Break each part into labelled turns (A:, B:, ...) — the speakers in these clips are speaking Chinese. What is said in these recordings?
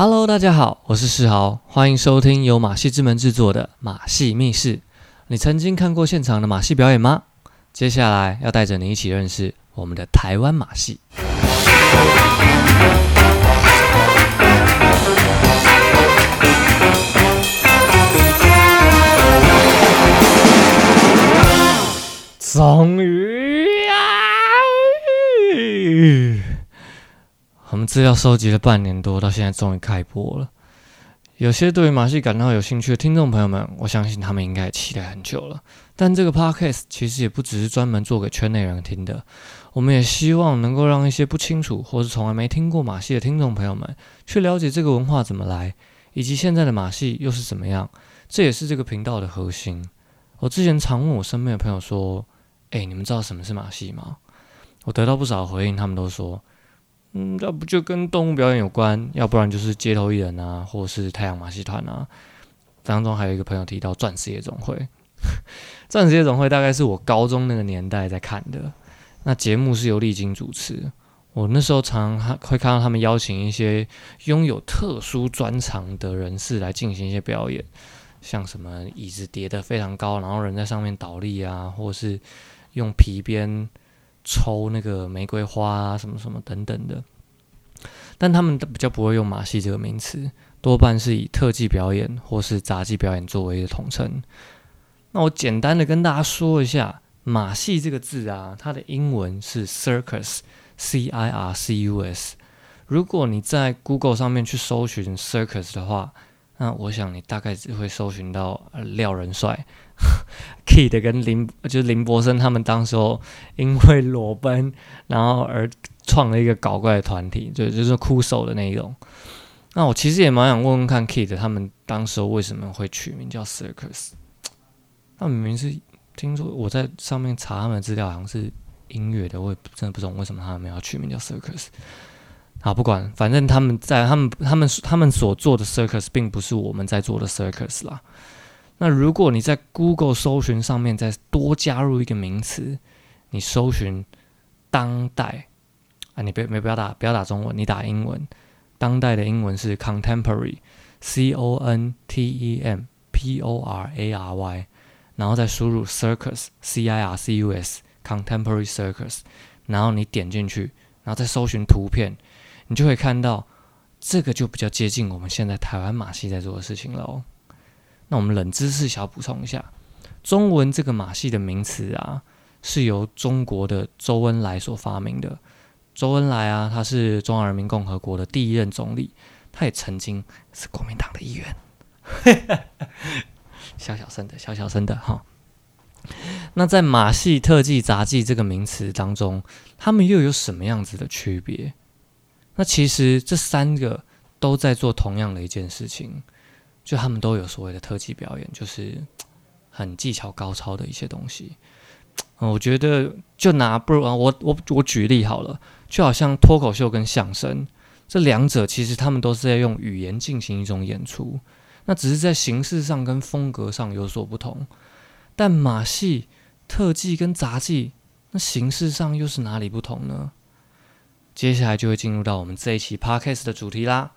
A: Hello，大家好，我是世豪，欢迎收听由马戏之门制作的《马戏密室》。你曾经看过现场的马戏表演吗？接下来要带着你一起认识我们的台湾马戏。终于啊！我们资料收集了半年多，到现在终于开播了。有些对于马戏感到有兴趣的听众朋友们，我相信他们应该也期待很久了。但这个 podcast 其实也不只是专门做给圈内人听的，我们也希望能够让一些不清楚或是从来没听过马戏的听众朋友们，去了解这个文化怎么来，以及现在的马戏又是怎么样。这也是这个频道的核心。我之前常问我身边的朋友说：“哎，你们知道什么是马戏吗？”我得到不少回应，他们都说。嗯，要不就跟动物表演有关，要不然就是街头艺人啊，或是太阳马戏团啊。当中还有一个朋友提到钻石夜总会，钻石夜总会大概是我高中那个年代在看的。那节目是由丽晶主持，我那时候常常会看到他们邀请一些拥有特殊专长的人士来进行一些表演，像什么椅子叠得非常高，然后人在上面倒立啊，或是用皮鞭。抽那个玫瑰花啊，什么什么等等的，但他们比较不会用马戏这个名词，多半是以特技表演或是杂技表演作为一个统称。那我简单的跟大家说一下，马戏这个字啊，它的英文是 circus，c i r c u s。如果你在 Google 上面去搜寻 circus 的话，那我想你大概只会搜寻到廖仁帅。Kid 跟林就是林柏森他们当时候因为裸奔，然后而创了一个搞怪的团体，就就是哭手的那一种。那我其实也蛮想问问看 Kid 他们当时候为什么会取名叫 Circus？他明明是听说我在上面查他们的资料，好像是音乐的，我也真的不懂为什么他们要取名叫 Circus。好，不管，反正他们在他们他们他们所做的 Circus 并不是我们在做的 Circus 啦。那如果你在 Google 搜寻上面再多加入一个名词，你搜寻当代啊，你别没不要打不要打中文，你打英文，当代的英文是 contemporary，c o n t e m p o r a r y，然后再输入 circus，c i r c u s，contemporary circus，然后你点进去，然后再搜寻图片，你就会看到这个就比较接近我们现在台湾马戏在做的事情了哦。那我们冷知识小补充一下，中文这个马戏的名词啊，是由中国的周恩来所发明的。周恩来啊，他是中华人民共和国的第一任总理，他也曾经是国民党的议员。小小声的，小小声的哈。那在马戏、特技、杂技这个名词当中，他们又有什么样子的区别？那其实这三个都在做同样的一件事情。就他们都有所谓的特技表演，就是 很技巧高超的一些东西。嗯，我觉得就拿不如啊，我我我举例好了，就好像脱口秀跟相声这两者，其实他们都是在用语言进行一种演出，那只是在形式上跟风格上有所不同。但马戏、特技跟杂技，那形式上又是哪里不同呢？接下来就会进入到我们这一期 podcast 的主题啦。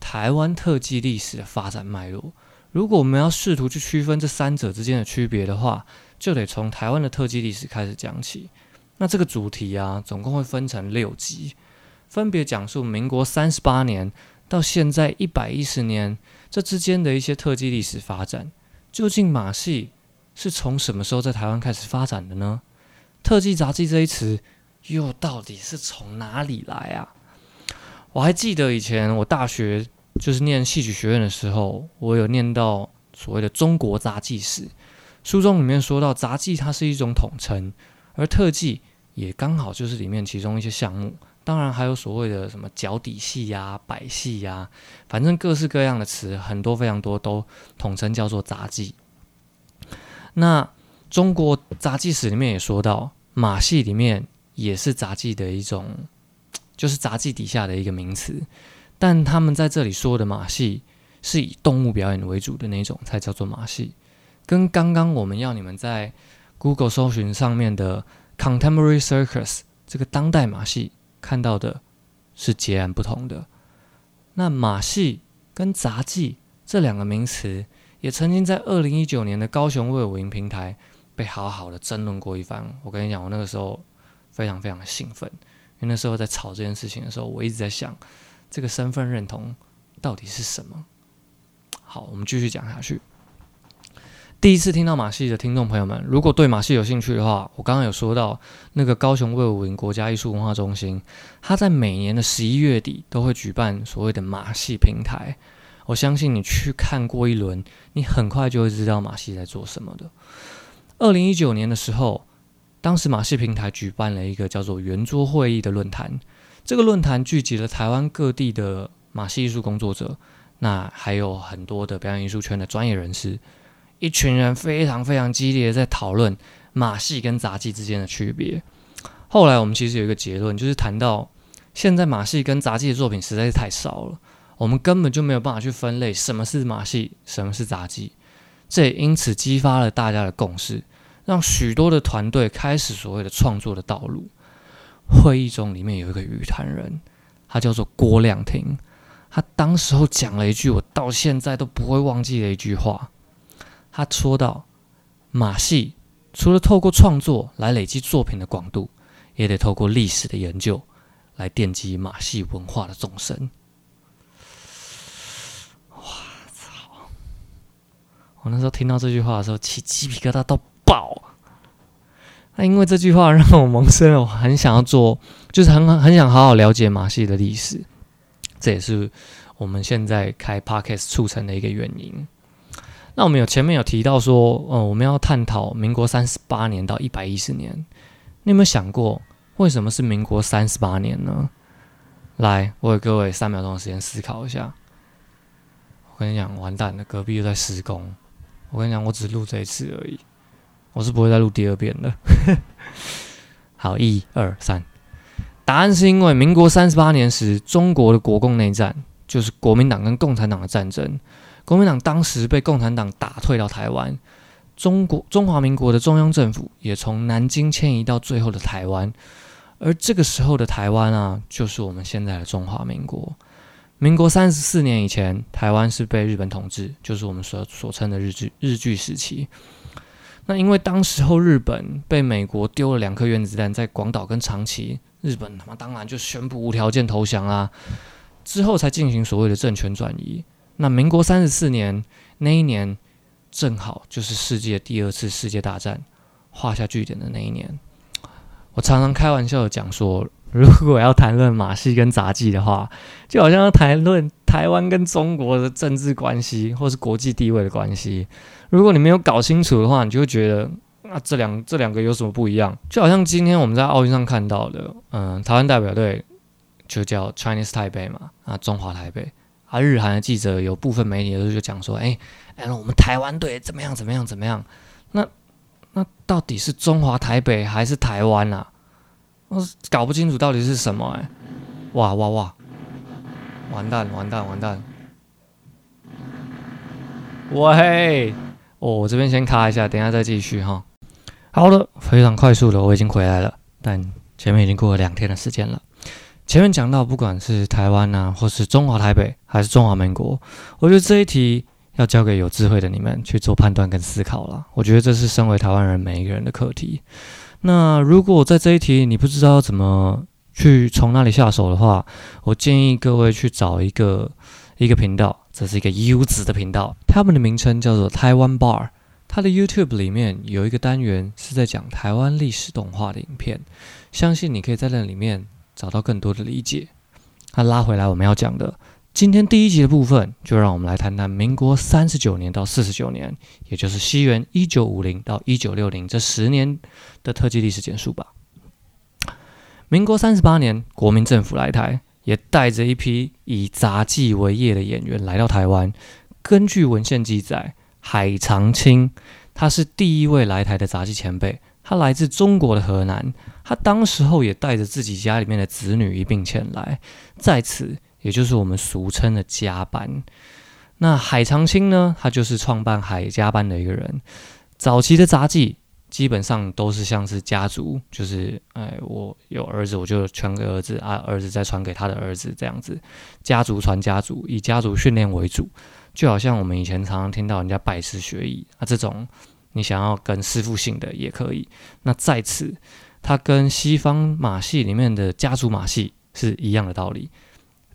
A: 台湾特技历史的发展脉络，如果我们要试图去区分这三者之间的区别的话，就得从台湾的特技历史开始讲起。那这个主题啊，总共会分成六集，分别讲述民国三十八年到现在一百一十年这之间的一些特技历史发展。究竟马戏是从什么时候在台湾开始发展的呢？特技杂技这一词又到底是从哪里来啊？我还记得以前我大学就是念戏曲学院的时候，我有念到所谓的中国杂技史，书中里面说到杂技它是一种统称，而特技也刚好就是里面其中一些项目。当然还有所谓的什么脚底戏呀、摆戏呀，反正各式各样的词很多非常多，都统称叫做杂技。那中国杂技史里面也说到，马戏里面也是杂技的一种。就是杂技底下的一个名词，但他们在这里说的马戏是以动物表演为主的那种，才叫做马戏，跟刚刚我们要你们在 Google 搜寻上面的 Contemporary Circus 这个当代马戏看到的是截然不同的。那马戏跟杂技这两个名词，也曾经在二零一九年的高雄卫武营平台被好好的争论过一番。我跟你讲，我那个时候非常非常兴奋，那时候在吵这件事情的时候，我一直在想，这个身份认同到底是什么。好，我们继续讲下去。第一次听到马戏的听众朋友们，如果对马戏有兴趣的话，我刚刚有说到那个高雄卫武营国家艺术文化中心，它在每年的十一月底都会举办所谓的马戏平台。我相信你去看过一轮，你很快就会知道马戏在做什么的。二零一九年的时候，当时马戏平台举办了一个叫做圆桌会议的论坛，这个论坛聚集了台湾各地的马戏艺术工作者，那还有很多的表演艺术圈的专业人士。一群人非常非常激烈的在讨论马戏跟杂技之间的区别。后来我们其实有一个结论，就是谈到现在马戏跟杂技的作品实在是太少了，我们根本就没有办法去分类什么是马戏，什么是杂技。这也因此激发了大家的共识，让许多的团队开始所谓的创作的道路。会议中里面有一个语坛人，他叫做郭亮庭，他当时候讲了一句我到现在都不会忘记的一句话。他说到，马戏除了透过创作来累积作品的广度，也得透过历史的研究来奠基马戏文化的纵深。哇操！我那时候听到这句话的时候，起鸡皮疙瘩到爆。那因为这句话让我萌生了我很想要做，就是很很想好好了解马戏的历史。这也是我们现在开 Podcast 促成的一个原因。那我们有前面有提到说，呃，我们要探讨民国三十八年到一百一十年。你有没有想过，为什么是民国三十八年呢？来，我给各位三秒钟的时间思考一下。我跟你讲，完蛋了，隔壁又在施工。我跟你讲，我只录这一次而已，我是不会再录第二遍的。好，一二三，答案是因为民国三十八年时，中国的国共内战，就是国民党跟共产党的战争。国民党当时被共产党打退到台湾，中国中华民国的中央政府也从南京迁移到最后的台湾，而这个时候的台湾啊，就是我们现在的中华民国。民国三十四年以前，台湾是被日本统治，就是我们所所称的日据日据时期。那因为当时候日本被美国丢了两颗原子弹在广岛跟长崎，日本他妈当然就宣布无条件投降啦，之后才进行所谓的政权转移。那民国三十四年那一年，正好就是世界第二次世界大战画下句点的那一年。我常常开玩笑的讲说，如果要谈论马戏跟杂技的话，就好像要谈论台湾跟中国的政治关系或是国际地位的关系。如果你没有搞清楚的话，你就会觉得那这两这两个有什么不一样？就好像今天我们在奥运上看到的，嗯，台湾代表队就叫 Chinese Taipei 嘛，啊，中华台北。啊，日韩的记者有部分媒体都就讲说，哎，哎，我们台湾队怎么样？怎么样？怎么样？那那到底是中华台北还是台湾啊？我搞不清楚到底是什么哎！哇哇哇！完蛋完蛋完蛋！喂，哦，我这边先卡一下，等下再继续哈。好的，非常快速的，我已经回来了，但前面已经过了两天的时间了。前面讲到，不管是台湾呐，或是中华台北，还是中华民国，我觉得这一题要交给有智慧的你们去做判断跟思考了。我觉得这是身为台湾人每一个人的课题。那如果在这一题你不知道怎么去从哪里下手的话，我建议各位去找一个一个频道，这是一个优质的频道，他们的名称叫做台湾 Bar，它的 YouTube 里面有一个单元是在讲台湾历史动画的影片，相信你可以在那里面。找到更多的理解。那拉回来，我们要讲的今天第一集的部分，就让我们来谈谈民国三十九年到四十九年，也就是西元一九五零到一九六零这十年的特技历史简述吧。民国三十八年，国民政府来台，也带着一批以杂技为业的演员来到台湾。根据文献记载，海长青他是第一位来台的杂技前辈。他来自中国的河南，他当时候也带着自己家里面的子女一并前来，在此也就是我们俗称的家班。那海长青呢，他就是创办海家班的一个人。早期的杂技基本上都是像是家族，就是哎，我有儿子，我就传给儿子啊，儿子再传给他的儿子，这样子，家族传家族，以家族训练为主，就好像我们以前常常听到人家拜师学艺啊，这种你想要跟师傅姓的也可以。那在此，它跟西方马戏里面的家族马戏是一样的道理，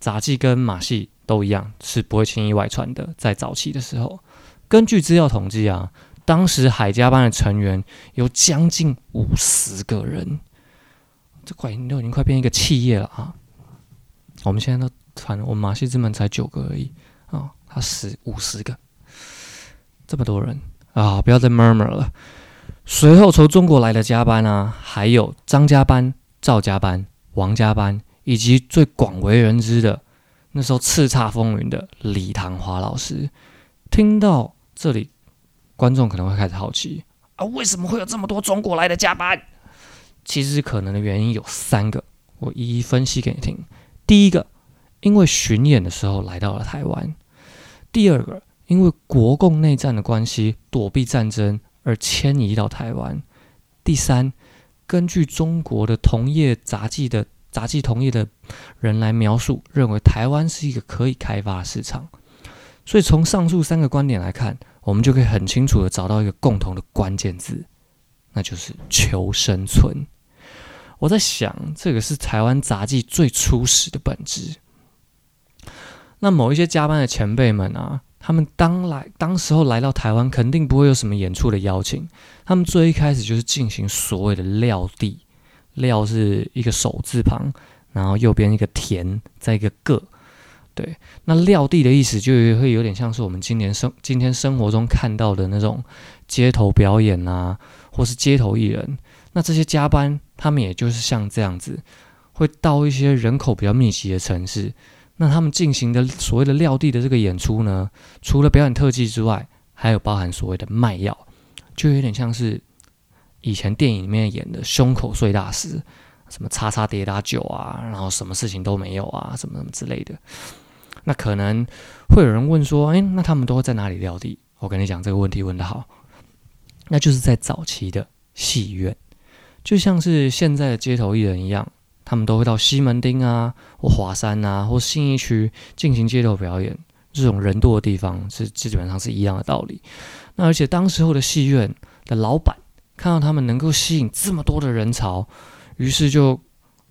A: 杂技跟马戏都一样，是不会轻易外传的。在早期的时候，根据资料统计啊。当时海家班的成员有将近五十个人，这快都已经快变一个企业了啊！我们现在都传，我们马戏之门才九个而已啊，他十五十个，这么多人啊！不要再 murmur 了。随后从中国来的加班啊，还有张家班、赵家班、王家班，以及最广为人知的那时候叱咤风云的李唐华老师。听到这里。观众可能会开始好奇啊，为什么会有这么多中国来的加班？其实可能的原因有三个，我一一分析给你听。第一个，因为巡演的时候来到了台湾；第二个，因为国共内战的关系，躲避战争而迁移到台湾；第三，根据中国的同业杂技的杂技同业的人来描述，认为台湾是一个可以开发的市场。所以从上述三个观点来看。我们就可以很清楚的找到一个共同的关键字，那就是求生存。我在想，这个是台湾杂技最初始的本质。那某一些加班的前辈们啊，他们当来当时候来到台湾，肯定不会有什么演出的邀请。他们最一开始就是进行所谓的撂地，撂是一个手字旁，然后右边一个田，再一个个。对，那撂地的意思就会有点像是我们今年生今天生活中看到的那种街头表演啊，或是街头艺人。那这些加班，他们也就是像这样子，会到一些人口比较密集的城市。那他们进行的所谓的撂地的这个演出呢，除了表演特技之外，还有包含所谓的卖药，就有点像是以前电影里面演的胸口碎大石，什么叉叉跌打酒啊，然后什么事情都没有啊，什么什么之类的。那可能会有人问说：“哎，那他们都会在哪里撂地？”我跟你讲，这个问题问得好，那就是在早期的戏院，就像是现在的街头艺人一样，他们都会到西门町啊，或华山啊，或信义区进行街头表演。这种人多的地方是基本上是一样的道理。那而且当时候的戏院的老板看到他们能够吸引这么多的人潮，于是就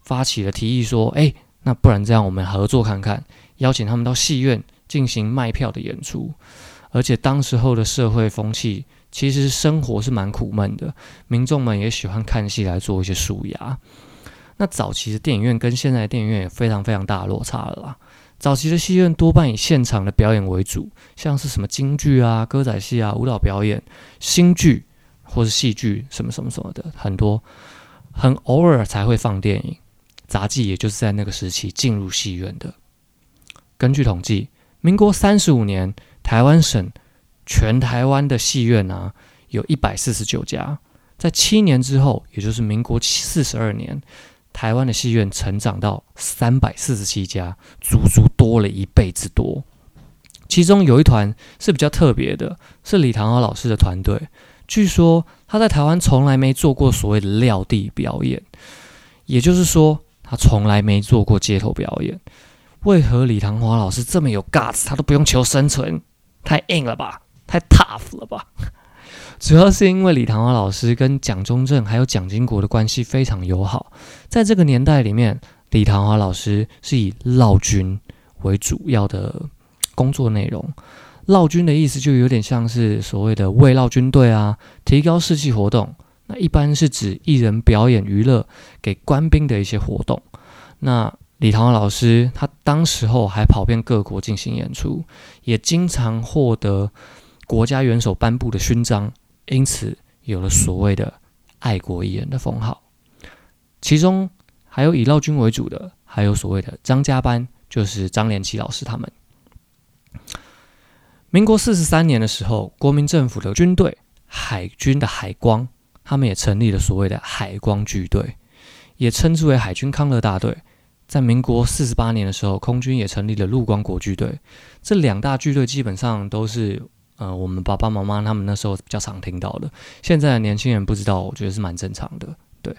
A: 发起了提议说：“哎，那不然这样，我们合作看看。”邀请他们到戏院进行卖票的演出，而且当时候的社会风气，其实生活是蛮苦闷的，民众们也喜欢看戏来做一些舒压。那早期的电影院跟现在电影院也非常非常大的落差了啦。早期的戏院多半以现场的表演为主，像是什么京剧啊、歌仔戏啊、舞蹈表演、新剧或是戏剧什么什么什么的，很多，很偶尔才会放电影。杂技也就是在那个时期进入戏院的。根据统计，民国三十五年，台湾省全台湾的戏院啊，有一百四十九家。在七年之后，也就是民国四十二年，台湾的戏院成长到三百四十七家，足足多了一倍之多。其中有一团是比较特别的，是李唐豪老师的团队。据说他在台湾从来没做过所谓的撂地表演，也就是说，他从来没做过街头表演。为何李唐华老师这么有 guts，他都不用求生存，太硬了吧，太 tough 了吧？主要是因为李唐华老师跟蒋中正还有蒋经国的关系非常友好，在这个年代里面，李唐华老师是以绕军为主要的工作内容。绕军的意思就有点像是所谓的慰劳军队啊，提高士气活动。那一般是指艺人表演娱乐给官兵的一些活动。那李唐老师，他当时候还跑遍各国进行演出，也经常获得国家元首颁布的勋章，因此有了所谓的爱国艺人的封号。其中还有以绕军为主的，还有所谓的张家班，就是张连奇老师他们。民国四十三年的时候，国民政府的军队海军的海光，他们也成立了所谓的海光剧队，也称之为海军康乐大队。在民国四十八年的时候，空军也成立了陆光国剧队。这两大剧队基本上都是呃，我们爸爸妈妈他们那时候比较常听到的。现在的年轻人不知道，我觉得是蛮正常的。对，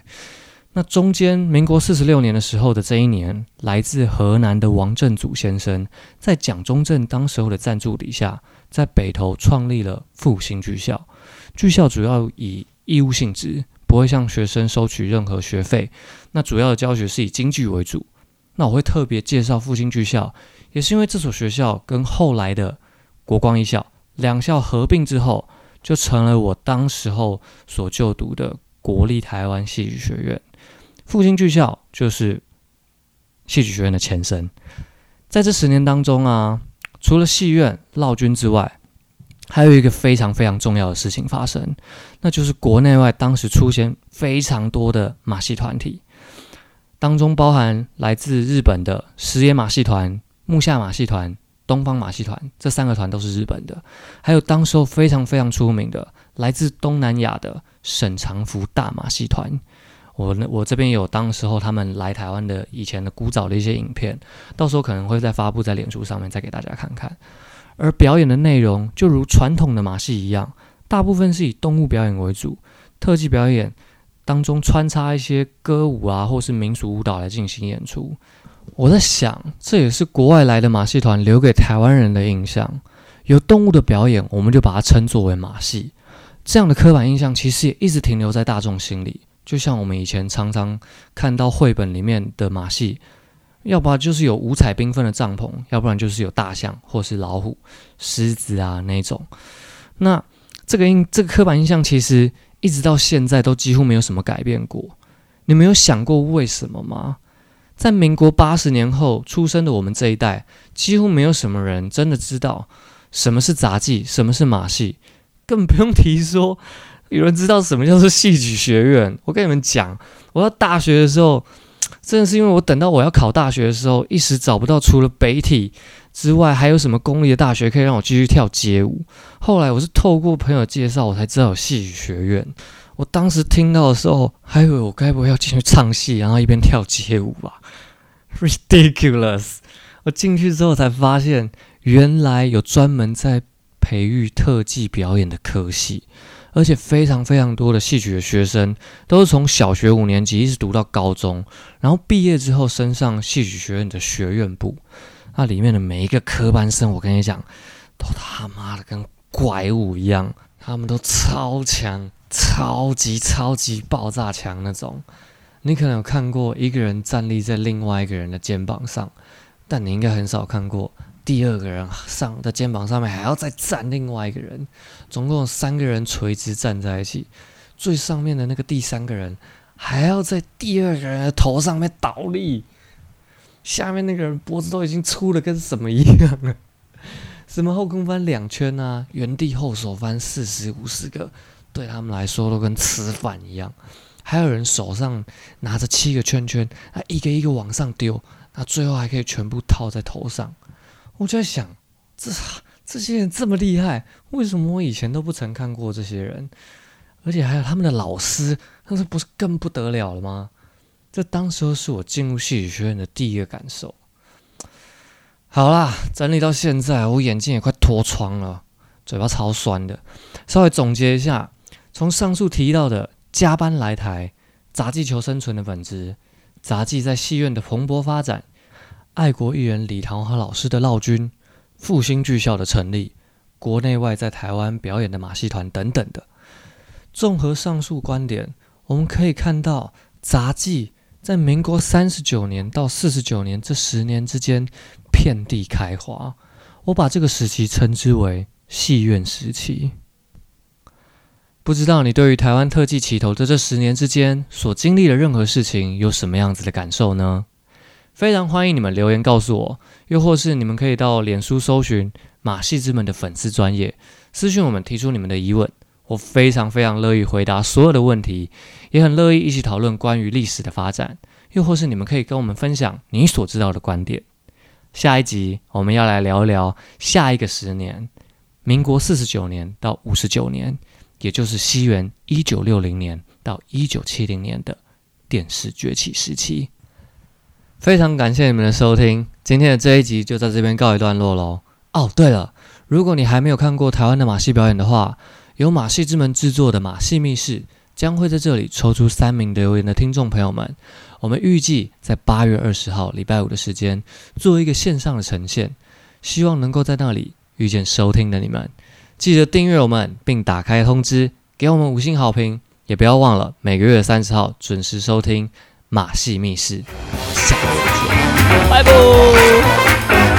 A: 那中间民国四十六年的时候的这一年，来自河南的王振祖先生，在蒋中正当时候的赞助底下，在北投创立了复兴剧校。剧校主要以义务性质，不会向学生收取任何学费。那主要的教学是以京剧为主。那我会特别介绍复兴剧校，也是因为这所学校跟后来的国光艺校两校合并之后，就成了我当时候所就读的国立台湾戏剧学院。复兴剧校就是戏剧学院的前身。在这十年当中啊，除了戏院闹军之外，还有一个非常非常重要的事情发生，那就是国内外当时出现非常多的马戏团体。当中包含来自日本的石野马戏团、木下马戏团、东方马戏团，这三个团都是日本的。还有当时候非常非常出名的来自东南亚的沈长福大马戏团。我我这边有当时候他们来台湾的以前的古早的一些影片，到时候可能会再发布在脸书上面，再给大家看看。而表演的内容就如传统的马戏一样，大部分是以动物表演为主，特技表演。当中穿插一些歌舞啊，或是民俗舞蹈来进行演出。我在想，这也是国外来的马戏团留给台湾人的印象。有动物的表演，我们就把它称作为马戏。这样的刻板印象其实也一直停留在大众心里。就像我们以前常常看到绘本里面的马戏，要不然就是有五彩缤纷的帐篷，要不然就是有大象或是老虎、狮子啊那种。那这个印，这个刻板印象其实。一直到现在都几乎没有什么改变过。你们有想过为什么吗？在民国八十年后出生的我们这一代，几乎没有什么人真的知道什么是杂技，什么是马戏，更不用提说有人知道什么叫做戏曲学院。我跟你们讲，我到大学的时候，真的是因为我等到我要考大学的时候，一时找不到除了北体。之外还有什么公立的大学可以让我继续跳街舞？后来我是透过朋友介绍，我才知道有戏曲学院。我当时听到的时候，还以为我该不会要进去唱戏，然后一边跳街舞吧？Ridiculous！我进去之后才发现，原来有专门在培育特技表演的科系，而且非常非常多的戏曲的学生都是从小学五年级一直读到高中，然后毕业之后升上戏曲学院的学院部。那里面的每一个科班生，我跟你讲，都他妈的跟怪物一样，他们都超强，超级超级爆炸强那种。你可能有看过一个人站立在另外一个人的肩膀上，但你应该很少看过第二个人上的肩膀上面还要再站另外一个人，总共有三个人垂直站在一起，最上面的那个第三个人还要在第二个人的头上面倒立。下面那个人脖子都已经粗的跟什么一样了？什么后空翻两圈啊，原地后手翻四十五十个，对他们来说都跟吃饭一样。还有人手上拿着七个圈圈，他一个一个往上丢，那最后还可以全部套在头上。我就在想，这这些人这么厉害，为什么我以前都不曾看过这些人？而且还有他们的老师，那是不是更不得了了吗？这当时是我进入戏曲学院的第一个感受。好啦，整理到现在，我眼睛也快脱窗了，嘴巴超酸的。稍微总结一下，从上述提到的加班来台、杂技求生存的本质、杂技在戏院的蓬勃发展、爱国艺人李桃和老师的闹军、复兴剧校的成立、国内外在台湾表演的马戏团等等的，综合上述观点，我们可以看到杂技。在民国三十九年到四十九年这十年之间，遍地开花。我把这个时期称之为戏院时期。不知道你对于台湾特技起头的这十年之间所经历的任何事情有什么样子的感受呢？非常欢迎你们留言告诉我，又或是你们可以到脸书搜寻马戏之门的粉丝专业私讯我们提出你们的疑问。我非常非常乐意回答所有的问题，也很乐意一起讨论关于历史的发展，又或是你们可以跟我们分享你所知道的观点。下一集我们要来聊一聊下一个十年，民国四十九年到五十九年，也就是西元一九六零年到一九七零年的电视崛起时期。非常感谢你们的收听，今天的这一集就在这边告一段落喽。哦，对了。如果你还没有看过台湾的马戏表演的话，由马戏之门制作的马戏密室将会在这里抽出三名留言的听众朋友们。我们预计在八月二十号礼拜五的时间做一个线上的呈现，希望能够在那里遇见收听的你们。记得订阅我们，并打开通知，给我们五星好评。也不要忘了每个月三十号准时收听《马戏密室》，下次见，拜拜。